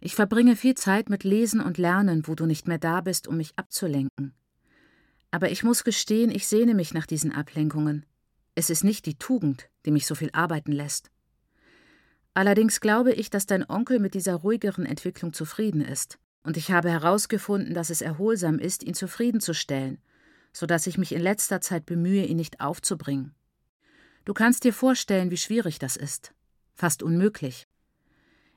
Ich verbringe viel Zeit mit Lesen und Lernen, wo du nicht mehr da bist, um mich abzulenken. Aber ich muss gestehen, ich sehne mich nach diesen Ablenkungen. Es ist nicht die Tugend, die mich so viel arbeiten lässt. Allerdings glaube ich, dass dein Onkel mit dieser ruhigeren Entwicklung zufrieden ist, und ich habe herausgefunden, dass es erholsam ist, ihn zufriedenzustellen, so dass ich mich in letzter Zeit bemühe, ihn nicht aufzubringen. Du kannst dir vorstellen, wie schwierig das ist. Fast unmöglich.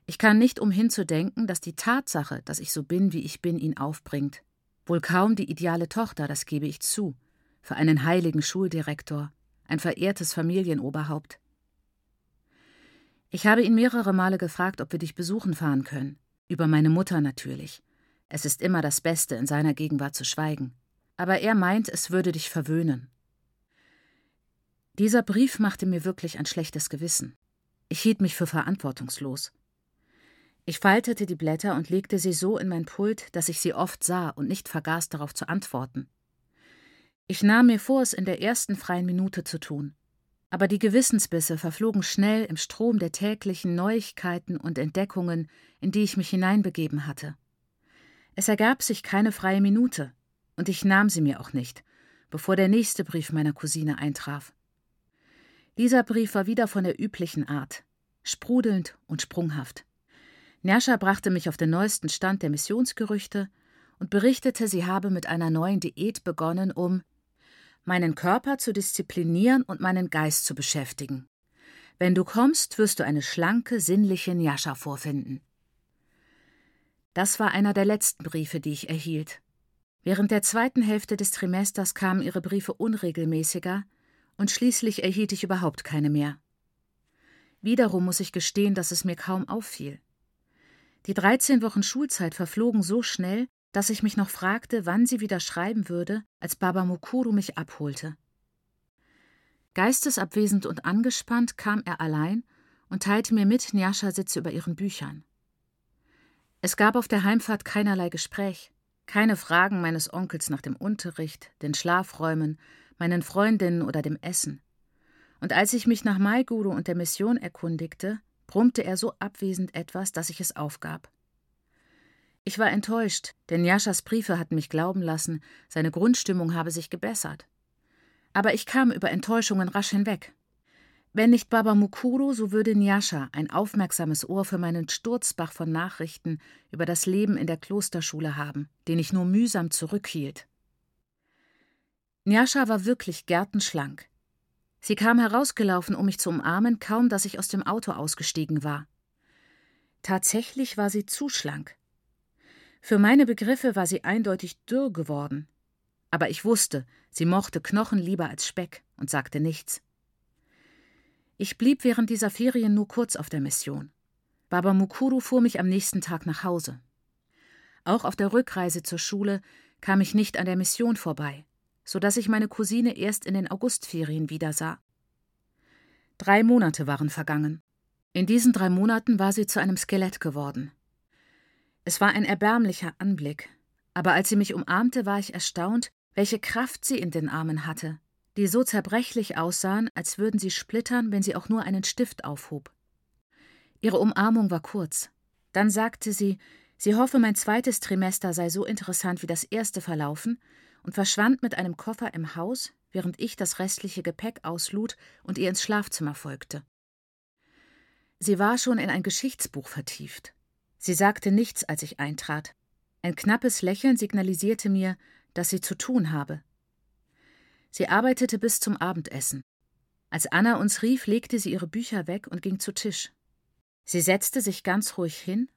Ich kann nicht umhin zu denken, dass die Tatsache, dass ich so bin, wie ich bin, ihn aufbringt. Wohl kaum die ideale Tochter, das gebe ich zu, für einen heiligen Schuldirektor, ein verehrtes Familienoberhaupt. Ich habe ihn mehrere Male gefragt, ob wir dich besuchen fahren können. Über meine Mutter natürlich. Es ist immer das Beste, in seiner Gegenwart zu schweigen. Aber er meint, es würde dich verwöhnen. Dieser Brief machte mir wirklich ein schlechtes Gewissen. Ich hielt mich für verantwortungslos. Ich faltete die Blätter und legte sie so in mein Pult, dass ich sie oft sah und nicht vergaß, darauf zu antworten. Ich nahm mir vor, es in der ersten freien Minute zu tun. Aber die Gewissensbisse verflogen schnell im Strom der täglichen Neuigkeiten und Entdeckungen, in die ich mich hineinbegeben hatte. Es ergab sich keine freie Minute, und ich nahm sie mir auch nicht, bevor der nächste Brief meiner Cousine eintraf. Dieser Brief war wieder von der üblichen Art, sprudelnd und sprunghaft. Nerscha brachte mich auf den neuesten Stand der Missionsgerüchte und berichtete, sie habe mit einer neuen Diät begonnen, um meinen Körper zu disziplinieren und meinen Geist zu beschäftigen. Wenn du kommst, wirst du eine schlanke, sinnliche Njascha vorfinden. Das war einer der letzten Briefe, die ich erhielt. Während der zweiten Hälfte des Trimesters kamen ihre Briefe unregelmäßiger, und schließlich erhielt ich überhaupt keine mehr. Wiederum muss ich gestehen, dass es mir kaum auffiel. Die 13 Wochen Schulzeit verflogen so schnell, dass ich mich noch fragte, wann sie wieder schreiben würde, als Baba Mukuru mich abholte. Geistesabwesend und angespannt kam er allein und teilte mir mit, Nyasha sitze über ihren Büchern. Es gab auf der Heimfahrt keinerlei Gespräch, keine Fragen meines Onkels nach dem Unterricht, den Schlafräumen, meinen Freundinnen oder dem Essen. Und als ich mich nach Maiguru und der Mission erkundigte, brummte er so abwesend etwas, dass ich es aufgab. Ich war enttäuscht, denn Jaschas Briefe hatten mich glauben lassen, seine Grundstimmung habe sich gebessert. Aber ich kam über Enttäuschungen rasch hinweg. Wenn nicht Baba Mukuru, so würde Nyasha ein aufmerksames Ohr für meinen Sturzbach von Nachrichten über das Leben in der Klosterschule haben, den ich nur mühsam zurückhielt. Nyasha war wirklich gärtenschlank. Sie kam herausgelaufen, um mich zu umarmen, kaum dass ich aus dem Auto ausgestiegen war. Tatsächlich war sie zu schlank. Für meine Begriffe war sie eindeutig dürr geworden. Aber ich wusste, sie mochte Knochen lieber als Speck und sagte nichts. Ich blieb während dieser Ferien nur kurz auf der Mission. Baba Mukuru fuhr mich am nächsten Tag nach Hause. Auch auf der Rückreise zur Schule kam ich nicht an der Mission vorbei, so dass ich meine Cousine erst in den Augustferien wiedersah. Drei Monate waren vergangen. In diesen drei Monaten war sie zu einem Skelett geworden. Es war ein erbärmlicher Anblick, aber als sie mich umarmte, war ich erstaunt, welche Kraft sie in den Armen hatte, die so zerbrechlich aussahen, als würden sie splittern, wenn sie auch nur einen Stift aufhob. Ihre Umarmung war kurz. Dann sagte sie, sie hoffe, mein zweites Trimester sei so interessant wie das erste verlaufen und verschwand mit einem Koffer im Haus, während ich das restliche Gepäck auslud und ihr ins Schlafzimmer folgte. Sie war schon in ein Geschichtsbuch vertieft. Sie sagte nichts, als ich eintrat. Ein knappes Lächeln signalisierte mir, dass sie zu tun habe. Sie arbeitete bis zum Abendessen. Als Anna uns rief, legte sie ihre Bücher weg und ging zu Tisch. Sie setzte sich ganz ruhig hin,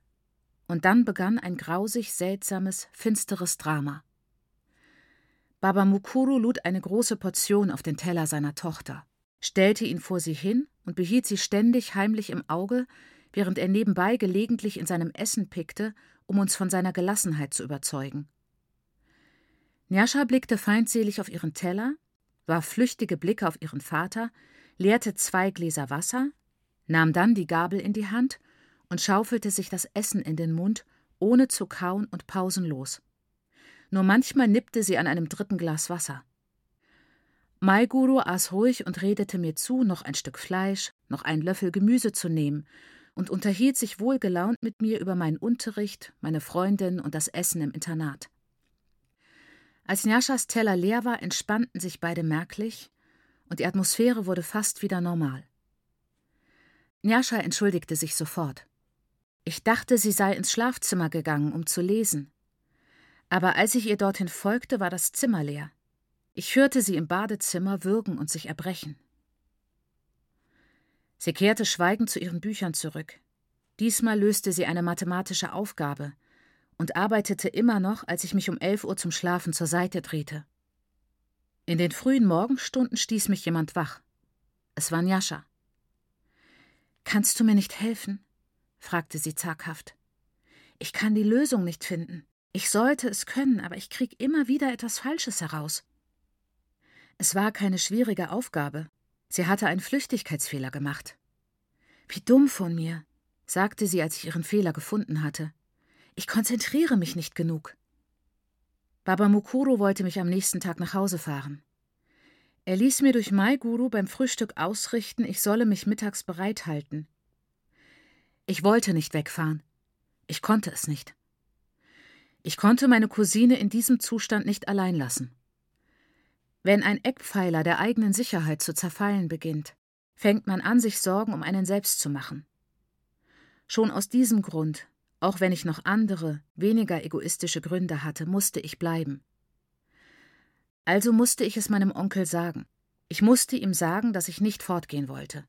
und dann begann ein grausig seltsames, finsteres Drama. Baba Mukuru lud eine große Portion auf den Teller seiner Tochter, stellte ihn vor sie hin und behielt sie ständig heimlich im Auge, während er nebenbei gelegentlich in seinem Essen pickte, um uns von seiner Gelassenheit zu überzeugen. Njascha blickte feindselig auf ihren Teller, warf flüchtige Blicke auf ihren Vater, leerte zwei Gläser Wasser, nahm dann die Gabel in die Hand und schaufelte sich das Essen in den Mund, ohne zu kauen und pausenlos. Nur manchmal nippte sie an einem dritten Glas Wasser. Maiguru aß ruhig und redete mir zu, noch ein Stück Fleisch, noch einen Löffel Gemüse zu nehmen und unterhielt sich wohlgelaunt mit mir über meinen Unterricht, meine Freundin und das Essen im Internat. Als Njaschas Teller leer war, entspannten sich beide merklich und die Atmosphäre wurde fast wieder normal. Njascha entschuldigte sich sofort. Ich dachte, sie sei ins Schlafzimmer gegangen, um zu lesen. Aber als ich ihr dorthin folgte, war das Zimmer leer. Ich hörte sie im Badezimmer würgen und sich erbrechen. Sie kehrte schweigend zu ihren Büchern zurück. Diesmal löste sie eine mathematische Aufgabe und arbeitete immer noch, als ich mich um elf Uhr zum Schlafen zur Seite drehte. In den frühen Morgenstunden stieß mich jemand wach. Es war Njascha. Kannst du mir nicht helfen? fragte sie zaghaft. Ich kann die Lösung nicht finden. Ich sollte es können, aber ich krieg immer wieder etwas Falsches heraus. Es war keine schwierige Aufgabe. Sie hatte einen Flüchtigkeitsfehler gemacht. Wie dumm von mir, sagte sie, als ich ihren Fehler gefunden hatte. Ich konzentriere mich nicht genug. Baba Mukuro wollte mich am nächsten Tag nach Hause fahren. Er ließ mir durch Mai Guru beim Frühstück ausrichten, ich solle mich mittags bereithalten. Ich wollte nicht wegfahren. Ich konnte es nicht. Ich konnte meine Cousine in diesem Zustand nicht allein lassen. Wenn ein Eckpfeiler der eigenen Sicherheit zu zerfallen beginnt, fängt man an, sich Sorgen um einen selbst zu machen. Schon aus diesem Grund, auch wenn ich noch andere, weniger egoistische Gründe hatte, musste ich bleiben. Also musste ich es meinem Onkel sagen. Ich musste ihm sagen, dass ich nicht fortgehen wollte.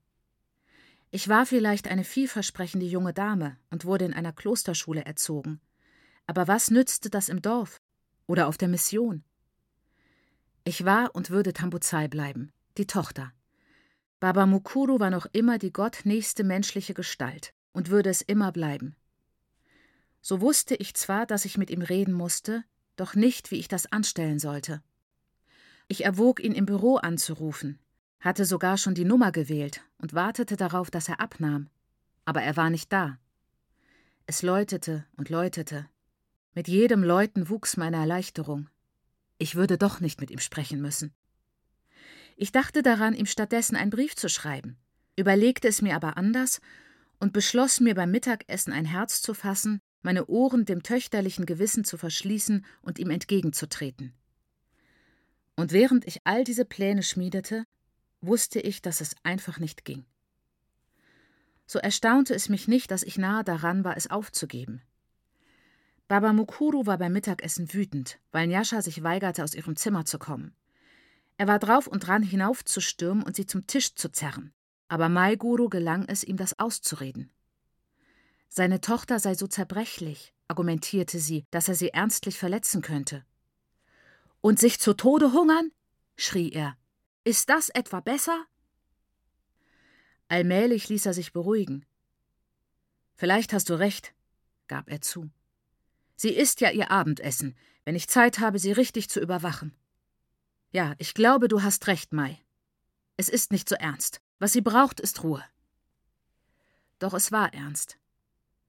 Ich war vielleicht eine vielversprechende junge Dame und wurde in einer Klosterschule erzogen. Aber was nützte das im Dorf oder auf der Mission? Ich war und würde Tambuzai bleiben, die Tochter. Baba Mukuru war noch immer die gottnächste menschliche Gestalt und würde es immer bleiben. So wusste ich zwar, dass ich mit ihm reden musste, doch nicht, wie ich das anstellen sollte. Ich erwog, ihn im Büro anzurufen, hatte sogar schon die Nummer gewählt und wartete darauf, dass er abnahm. Aber er war nicht da. Es läutete und läutete. Mit jedem Läuten wuchs meine Erleichterung. Ich würde doch nicht mit ihm sprechen müssen. Ich dachte daran, ihm stattdessen einen Brief zu schreiben, überlegte es mir aber anders und beschloss mir beim Mittagessen ein Herz zu fassen, meine Ohren dem töchterlichen Gewissen zu verschließen und ihm entgegenzutreten. Und während ich all diese Pläne schmiedete, wusste ich, dass es einfach nicht ging. So erstaunte es mich nicht, dass ich nahe daran war, es aufzugeben. Baba Mukuru war beim Mittagessen wütend, weil Nyasha sich weigerte, aus ihrem Zimmer zu kommen. Er war drauf und dran, hinaufzustürmen und sie zum Tisch zu zerren, aber Maiguru gelang es, ihm das auszureden. Seine Tochter sei so zerbrechlich, argumentierte sie, dass er sie ernstlich verletzen könnte. Und sich zu Tode hungern? schrie er. Ist das etwa besser? Allmählich ließ er sich beruhigen. Vielleicht hast du recht, gab er zu. Sie isst ja ihr Abendessen, wenn ich Zeit habe, sie richtig zu überwachen. Ja, ich glaube, du hast recht, Mai. Es ist nicht so ernst. Was sie braucht, ist Ruhe. Doch es war ernst.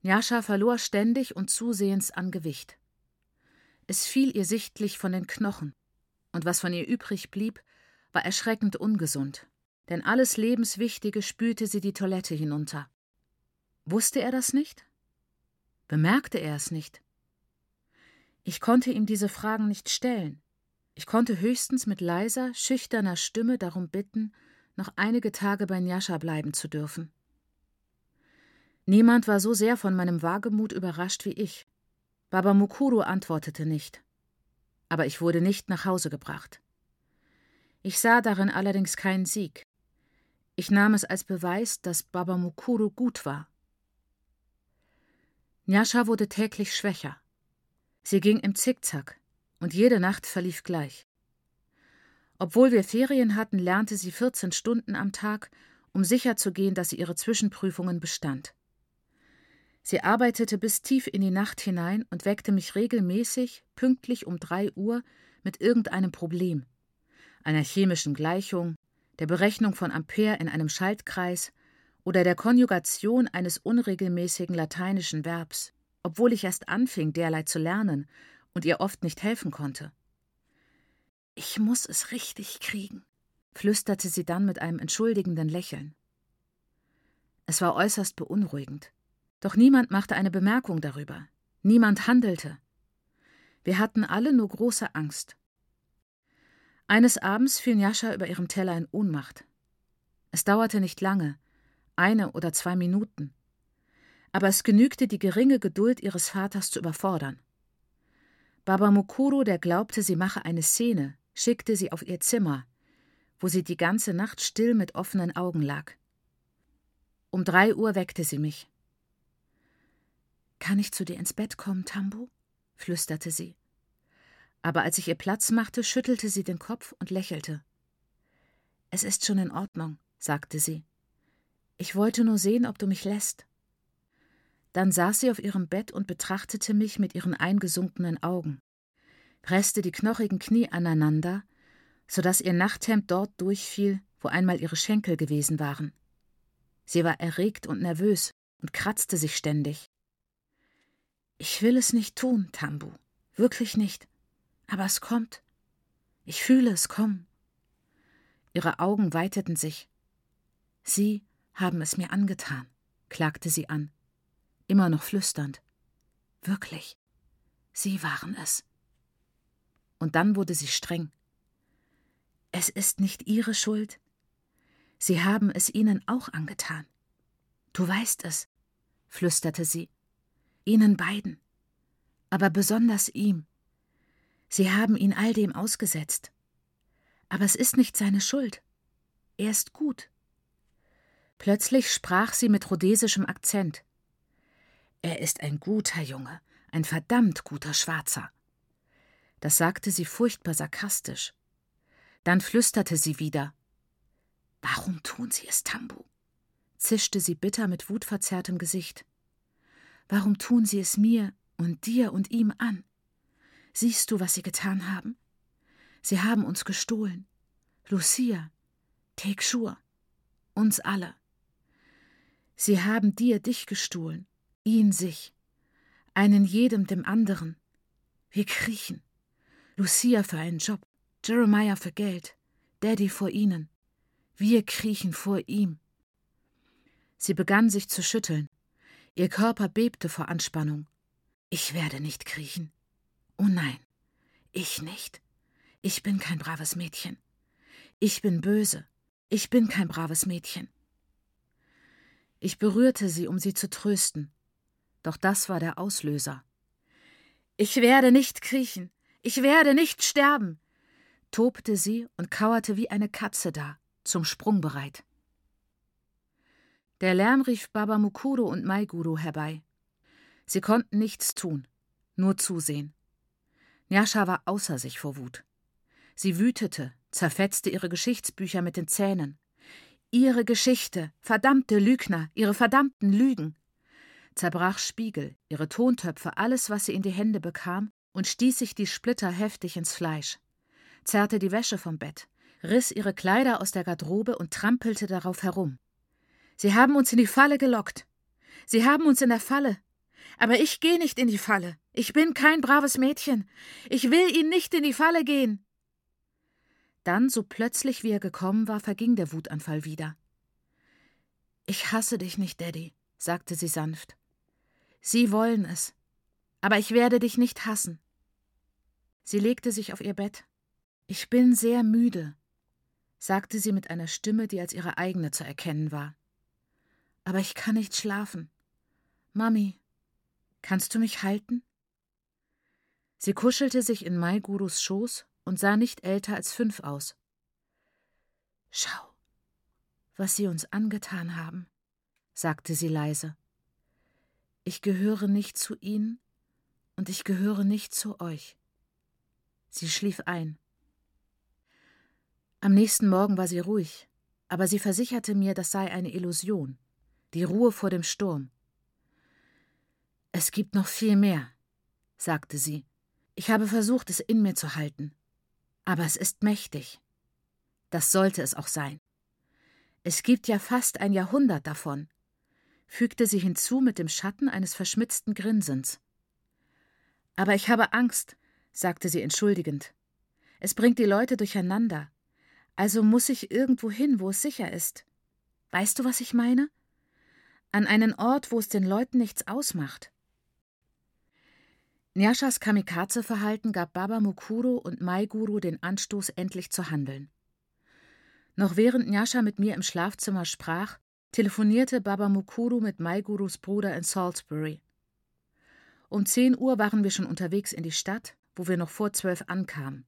Njascha verlor ständig und zusehends an Gewicht. Es fiel ihr sichtlich von den Knochen, und was von ihr übrig blieb, war erschreckend ungesund, denn alles Lebenswichtige spülte sie die Toilette hinunter. Wusste er das nicht? Bemerkte er es nicht? Ich konnte ihm diese Fragen nicht stellen. Ich konnte höchstens mit leiser, schüchterner Stimme darum bitten, noch einige Tage bei Njascha bleiben zu dürfen. Niemand war so sehr von meinem Wagemut überrascht wie ich. Baba Mukuru antwortete nicht. Aber ich wurde nicht nach Hause gebracht. Ich sah darin allerdings keinen Sieg. Ich nahm es als Beweis, dass Baba Mukuru gut war. Nyasha wurde täglich schwächer. Sie ging im Zickzack, und jede Nacht verlief gleich. Obwohl wir Ferien hatten, lernte sie 14 Stunden am Tag, um sicherzugehen, dass sie ihre Zwischenprüfungen bestand. Sie arbeitete bis tief in die Nacht hinein und weckte mich regelmäßig, pünktlich um drei Uhr, mit irgendeinem Problem einer chemischen Gleichung, der Berechnung von Ampere in einem Schaltkreis oder der Konjugation eines unregelmäßigen lateinischen Verbs, obwohl ich erst anfing, derlei zu lernen und ihr oft nicht helfen konnte. Ich muss es richtig kriegen, flüsterte sie dann mit einem entschuldigenden Lächeln. Es war äußerst beunruhigend. Doch niemand machte eine Bemerkung darüber. Niemand handelte. Wir hatten alle nur große Angst. Eines Abends fiel Jascha über ihrem Teller in Ohnmacht. Es dauerte nicht lange, eine oder zwei Minuten. Aber es genügte, die geringe Geduld ihres Vaters zu überfordern. Baba Mukuru, der glaubte, sie mache eine Szene, schickte sie auf ihr Zimmer, wo sie die ganze Nacht still mit offenen Augen lag. Um drei Uhr weckte sie mich. Kann ich zu dir ins Bett kommen, Tambu? flüsterte sie. Aber als ich ihr Platz machte, schüttelte sie den Kopf und lächelte. Es ist schon in Ordnung, sagte sie. Ich wollte nur sehen, ob du mich lässt. Dann saß sie auf ihrem Bett und betrachtete mich mit ihren eingesunkenen Augen, presste die knochigen Knie aneinander, so dass ihr Nachthemd dort durchfiel, wo einmal ihre Schenkel gewesen waren. Sie war erregt und nervös und kratzte sich ständig. Ich will es nicht tun, Tambu, wirklich nicht. Aber es kommt. Ich fühle es kommen. Ihre Augen weiteten sich. Sie haben es mir angetan, klagte sie an, immer noch flüsternd. Wirklich, Sie waren es. Und dann wurde sie streng. Es ist nicht Ihre Schuld. Sie haben es Ihnen auch angetan. Du weißt es, flüsterte sie. Ihnen beiden. Aber besonders ihm. Sie haben ihn all dem ausgesetzt. Aber es ist nicht seine Schuld. Er ist gut. Plötzlich sprach sie mit rhodesischem Akzent. Er ist ein guter Junge, ein verdammt guter Schwarzer. Das sagte sie furchtbar sarkastisch. Dann flüsterte sie wieder. Warum tun Sie es, Tambu? zischte sie bitter mit wutverzerrtem Gesicht. Warum tun Sie es mir und dir und ihm an? Siehst du, was Sie getan haben? Sie haben uns gestohlen. Lucia, Tekshur, uns alle. Sie haben dir dich gestohlen, ihn sich, einen jedem dem anderen. Wir kriechen. Lucia für einen Job, Jeremiah für Geld, Daddy vor ihnen. Wir kriechen vor ihm. Sie begann sich zu schütteln. Ihr Körper bebte vor Anspannung. Ich werde nicht kriechen. Oh nein, ich nicht. Ich bin kein braves Mädchen. Ich bin böse. Ich bin kein braves Mädchen. Ich berührte sie, um sie zu trösten. Doch das war der Auslöser. Ich werde nicht kriechen. Ich werde nicht sterben, tobte sie und kauerte wie eine Katze da, zum Sprung bereit. Der Lärm rief Baba Mukuro und Maiguru herbei. Sie konnten nichts tun, nur zusehen. Nyasha war außer sich vor Wut. Sie wütete, zerfetzte ihre Geschichtsbücher mit den Zähnen. Ihre Geschichte, verdammte Lügner, ihre verdammten Lügen. Zerbrach Spiegel, ihre Tontöpfe, alles, was sie in die Hände bekam, und stieß sich die Splitter heftig ins Fleisch. Zerrte die Wäsche vom Bett, riss ihre Kleider aus der Garderobe und trampelte darauf herum. Sie haben uns in die Falle gelockt. Sie haben uns in der Falle. Aber ich gehe nicht in die Falle. Ich bin kein braves Mädchen. Ich will ihn nicht in die Falle gehen. Dann, so plötzlich wie er gekommen war, verging der Wutanfall wieder. Ich hasse dich nicht, Daddy, sagte sie sanft. Sie wollen es. Aber ich werde dich nicht hassen. Sie legte sich auf ihr Bett. Ich bin sehr müde, sagte sie mit einer Stimme, die als ihre eigene zu erkennen war. Aber ich kann nicht schlafen. Mami, kannst du mich halten? Sie kuschelte sich in Maigurus Schoß und sah nicht älter als fünf aus. Schau, was sie uns angetan haben, sagte sie leise. Ich gehöre nicht zu ihnen und ich gehöre nicht zu euch. Sie schlief ein. Am nächsten Morgen war sie ruhig, aber sie versicherte mir, das sei eine Illusion, die Ruhe vor dem Sturm. Es gibt noch viel mehr, sagte sie. Ich habe versucht, es in mir zu halten. Aber es ist mächtig. Das sollte es auch sein. Es gibt ja fast ein Jahrhundert davon, fügte sie hinzu mit dem Schatten eines verschmitzten Grinsens. Aber ich habe Angst, sagte sie entschuldigend. Es bringt die Leute durcheinander. Also muss ich irgendwo hin, wo es sicher ist. Weißt du, was ich meine? An einen Ort, wo es den Leuten nichts ausmacht. Nyashas Kamikaze-Verhalten gab Baba Mukuru und Maiguru den Anstoß, endlich zu handeln. Noch während Nyasha mit mir im Schlafzimmer sprach, telefonierte Baba Mukuru mit Maigurus Bruder in Salisbury. Um 10 Uhr waren wir schon unterwegs in die Stadt, wo wir noch vor zwölf ankamen.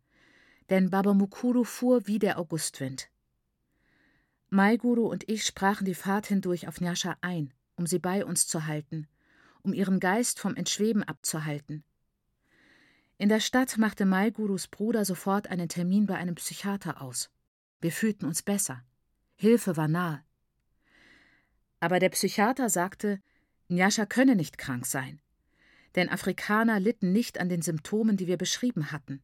Denn Baba Mukuru fuhr wie der Augustwind. Maiguru und ich sprachen die Fahrt hindurch auf Nyasha ein, um sie bei uns zu halten, um ihren Geist vom Entschweben abzuhalten. In der Stadt machte Maigurus Bruder sofort einen Termin bei einem Psychiater aus. Wir fühlten uns besser. Hilfe war nahe. Aber der Psychiater sagte, Nyasha könne nicht krank sein denn Afrikaner litten nicht an den Symptomen, die wir beschrieben hatten.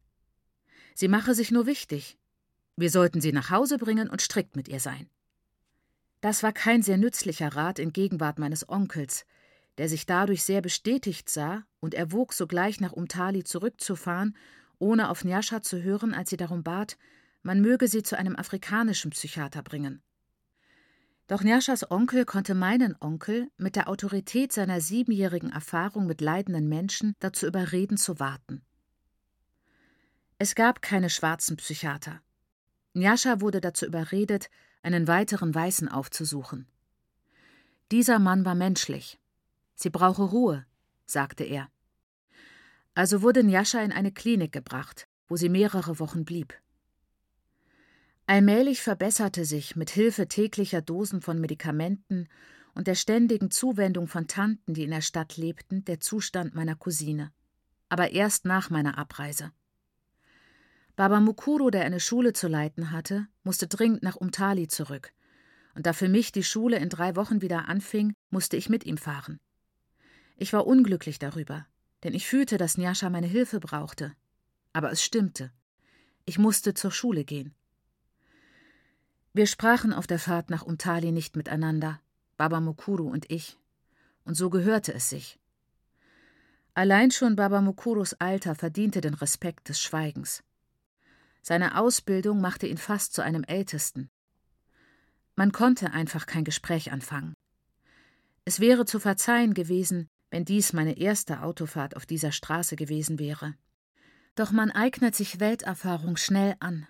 Sie mache sich nur wichtig. Wir sollten sie nach Hause bringen und strikt mit ihr sein. Das war kein sehr nützlicher Rat in Gegenwart meines Onkels, der sich dadurch sehr bestätigt sah und erwog sogleich nach Umtali zurückzufahren, ohne auf Nyasha zu hören, als sie darum bat, man möge sie zu einem afrikanischen Psychiater bringen. Doch Njaschas Onkel konnte meinen Onkel mit der Autorität seiner siebenjährigen Erfahrung mit leidenden Menschen dazu überreden, zu warten. Es gab keine schwarzen Psychiater. Njascha wurde dazu überredet, einen weiteren Weißen aufzusuchen. Dieser Mann war menschlich. Sie brauche Ruhe, sagte er. Also wurde Njascha in eine Klinik gebracht, wo sie mehrere Wochen blieb. Allmählich verbesserte sich mit Hilfe täglicher Dosen von Medikamenten und der ständigen Zuwendung von Tanten, die in der Stadt lebten, der Zustand meiner Cousine. Aber erst nach meiner Abreise. Baba Mukuru, der eine Schule zu leiten hatte, musste dringend nach Umtali zurück. Und da für mich die Schule in drei Wochen wieder anfing, musste ich mit ihm fahren. Ich war unglücklich darüber, denn ich fühlte, dass Nyasha meine Hilfe brauchte. Aber es stimmte. Ich musste zur Schule gehen. Wir sprachen auf der Fahrt nach Umtali nicht miteinander, Baba Mukuru und ich, und so gehörte es sich. Allein schon Baba Mukurus Alter verdiente den Respekt des Schweigens. Seine Ausbildung machte ihn fast zu einem Ältesten. Man konnte einfach kein Gespräch anfangen. Es wäre zu verzeihen gewesen, wenn dies meine erste Autofahrt auf dieser Straße gewesen wäre. Doch man eignet sich Welterfahrung schnell an.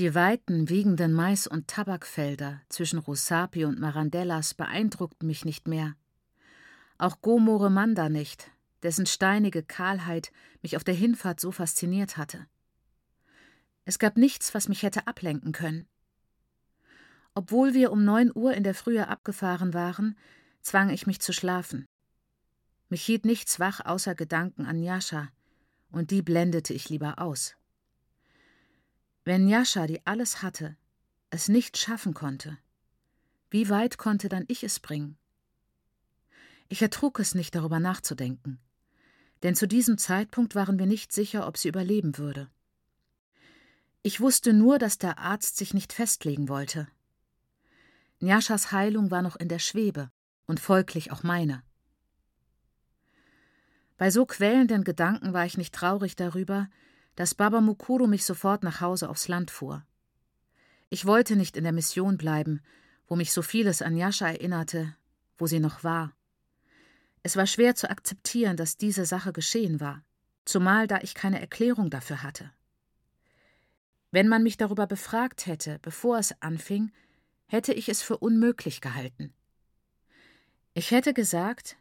Die weiten, wiegenden Mais- und Tabakfelder zwischen Rusapi und Marandellas beeindruckten mich nicht mehr. Auch Gomore Manda nicht, dessen steinige Kahlheit mich auf der Hinfahrt so fasziniert hatte. Es gab nichts, was mich hätte ablenken können. Obwohl wir um neun Uhr in der Frühe abgefahren waren, zwang ich mich zu schlafen. Mich hielt nichts wach außer Gedanken an Nyasha, und die blendete ich lieber aus. Wenn Jascha, die alles hatte, es nicht schaffen konnte, wie weit konnte dann ich es bringen? Ich ertrug es nicht, darüber nachzudenken, denn zu diesem Zeitpunkt waren wir nicht sicher, ob sie überleben würde. Ich wusste nur, dass der Arzt sich nicht festlegen wollte. Njaschas Heilung war noch in der Schwebe und folglich auch meine. Bei so quälenden Gedanken war ich nicht traurig darüber, dass Baba Mukuru mich sofort nach Hause aufs Land fuhr. Ich wollte nicht in der Mission bleiben, wo mich so vieles an Jascha erinnerte, wo sie noch war. Es war schwer zu akzeptieren, dass diese Sache geschehen war, zumal da ich keine Erklärung dafür hatte. Wenn man mich darüber befragt hätte, bevor es anfing, hätte ich es für unmöglich gehalten. Ich hätte gesagt,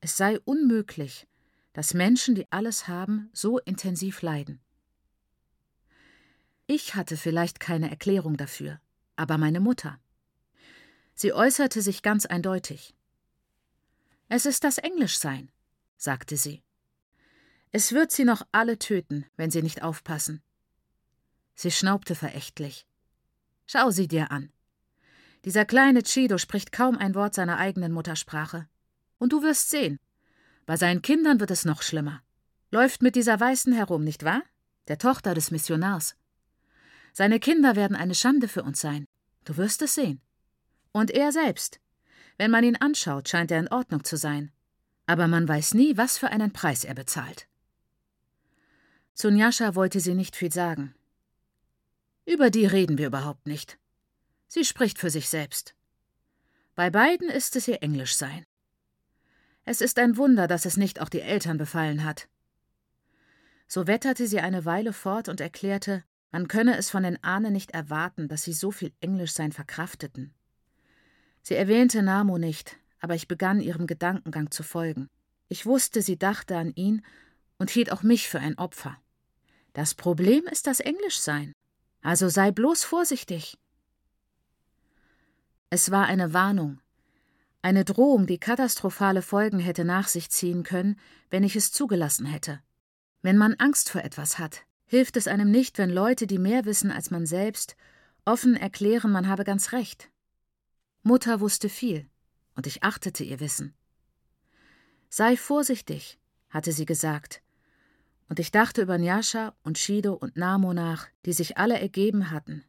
es sei unmöglich, dass Menschen, die alles haben, so intensiv leiden. Ich hatte vielleicht keine Erklärung dafür, aber meine Mutter. Sie äußerte sich ganz eindeutig. Es ist das Englischsein, sagte sie. Es wird sie noch alle töten, wenn sie nicht aufpassen. Sie schnaubte verächtlich. Schau sie dir an. Dieser kleine Chido spricht kaum ein Wort seiner eigenen Muttersprache. Und du wirst sehen. Bei seinen Kindern wird es noch schlimmer. Läuft mit dieser Weißen herum, nicht wahr? Der Tochter des Missionars. Seine Kinder werden eine Schande für uns sein. Du wirst es sehen. Und er selbst. Wenn man ihn anschaut, scheint er in Ordnung zu sein. Aber man weiß nie, was für einen Preis er bezahlt. Zu Njascha wollte sie nicht viel sagen. Über die reden wir überhaupt nicht. Sie spricht für sich selbst. Bei beiden ist es ihr Englisch sein. Es ist ein Wunder, dass es nicht auch die Eltern befallen hat. So wetterte sie eine Weile fort und erklärte, man könne es von den Ahnen nicht erwarten, dass sie so viel Englischsein verkrafteten. Sie erwähnte Namo nicht, aber ich begann ihrem Gedankengang zu folgen. Ich wusste, sie dachte an ihn und hielt auch mich für ein Opfer. Das Problem ist das Englischsein. Also sei bloß vorsichtig. Es war eine Warnung, eine Drohung, die katastrophale Folgen hätte nach sich ziehen können, wenn ich es zugelassen hätte. Wenn man Angst vor etwas hat, hilft es einem nicht, wenn Leute, die mehr wissen als man selbst, offen erklären, man habe ganz recht. Mutter wusste viel, und ich achtete ihr Wissen. Sei vorsichtig, hatte sie gesagt, und ich dachte über Njascha und Shido und Namo nach, die sich alle ergeben hatten,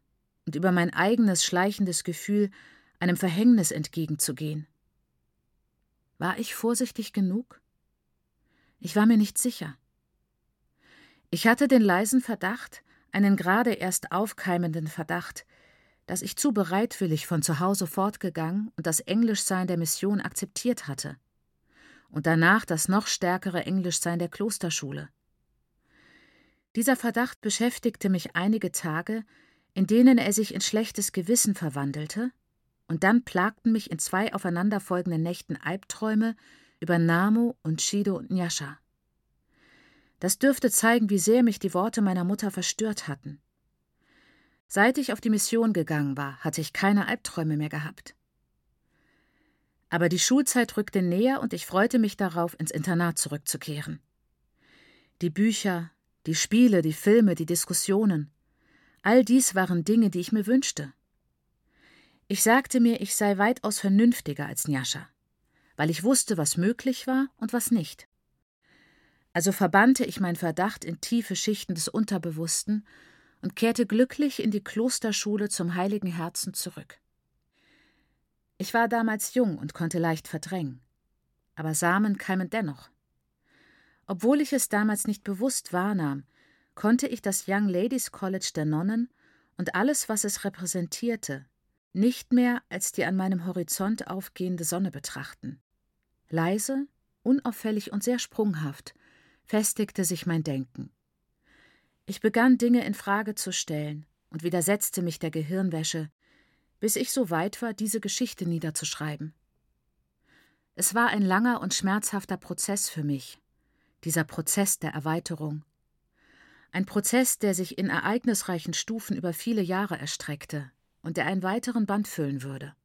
und über mein eigenes schleichendes Gefühl, einem Verhängnis entgegenzugehen. War ich vorsichtig genug? Ich war mir nicht sicher. Ich hatte den leisen Verdacht, einen gerade erst aufkeimenden Verdacht, dass ich zu bereitwillig von zu Hause fortgegangen und das Englischsein der Mission akzeptiert hatte. Und danach das noch stärkere Englischsein der Klosterschule. Dieser Verdacht beschäftigte mich einige Tage, in denen er sich in schlechtes Gewissen verwandelte und dann plagten mich in zwei aufeinanderfolgenden Nächten Albträume über Namo und Shido und Nyasha. Das dürfte zeigen, wie sehr mich die Worte meiner Mutter verstört hatten. Seit ich auf die Mission gegangen war, hatte ich keine Albträume mehr gehabt. Aber die Schulzeit rückte näher und ich freute mich darauf, ins Internat zurückzukehren. Die Bücher, die Spiele, die Filme, die Diskussionen, all dies waren Dinge, die ich mir wünschte. Ich sagte mir, ich sei weitaus vernünftiger als Njascha, weil ich wusste, was möglich war und was nicht. Also verbannte ich meinen Verdacht in tiefe Schichten des Unterbewussten und kehrte glücklich in die Klosterschule zum Heiligen Herzen zurück. Ich war damals jung und konnte leicht verdrängen, aber Samen keimen dennoch. Obwohl ich es damals nicht bewusst wahrnahm, konnte ich das Young Ladies College der Nonnen und alles, was es repräsentierte, nicht mehr als die an meinem Horizont aufgehende Sonne betrachten. Leise, unauffällig und sehr sprunghaft festigte sich mein Denken. Ich begann Dinge in Frage zu stellen und widersetzte mich der Gehirnwäsche, bis ich so weit war, diese Geschichte niederzuschreiben. Es war ein langer und schmerzhafter Prozess für mich, dieser Prozess der Erweiterung. Ein Prozess, der sich in ereignisreichen Stufen über viele Jahre erstreckte, und der einen weiteren Band füllen würde.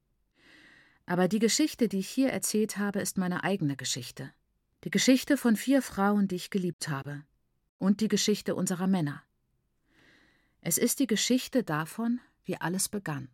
Aber die Geschichte, die ich hier erzählt habe, ist meine eigene Geschichte. Die Geschichte von vier Frauen, die ich geliebt habe. Und die Geschichte unserer Männer. Es ist die Geschichte davon, wie alles begann.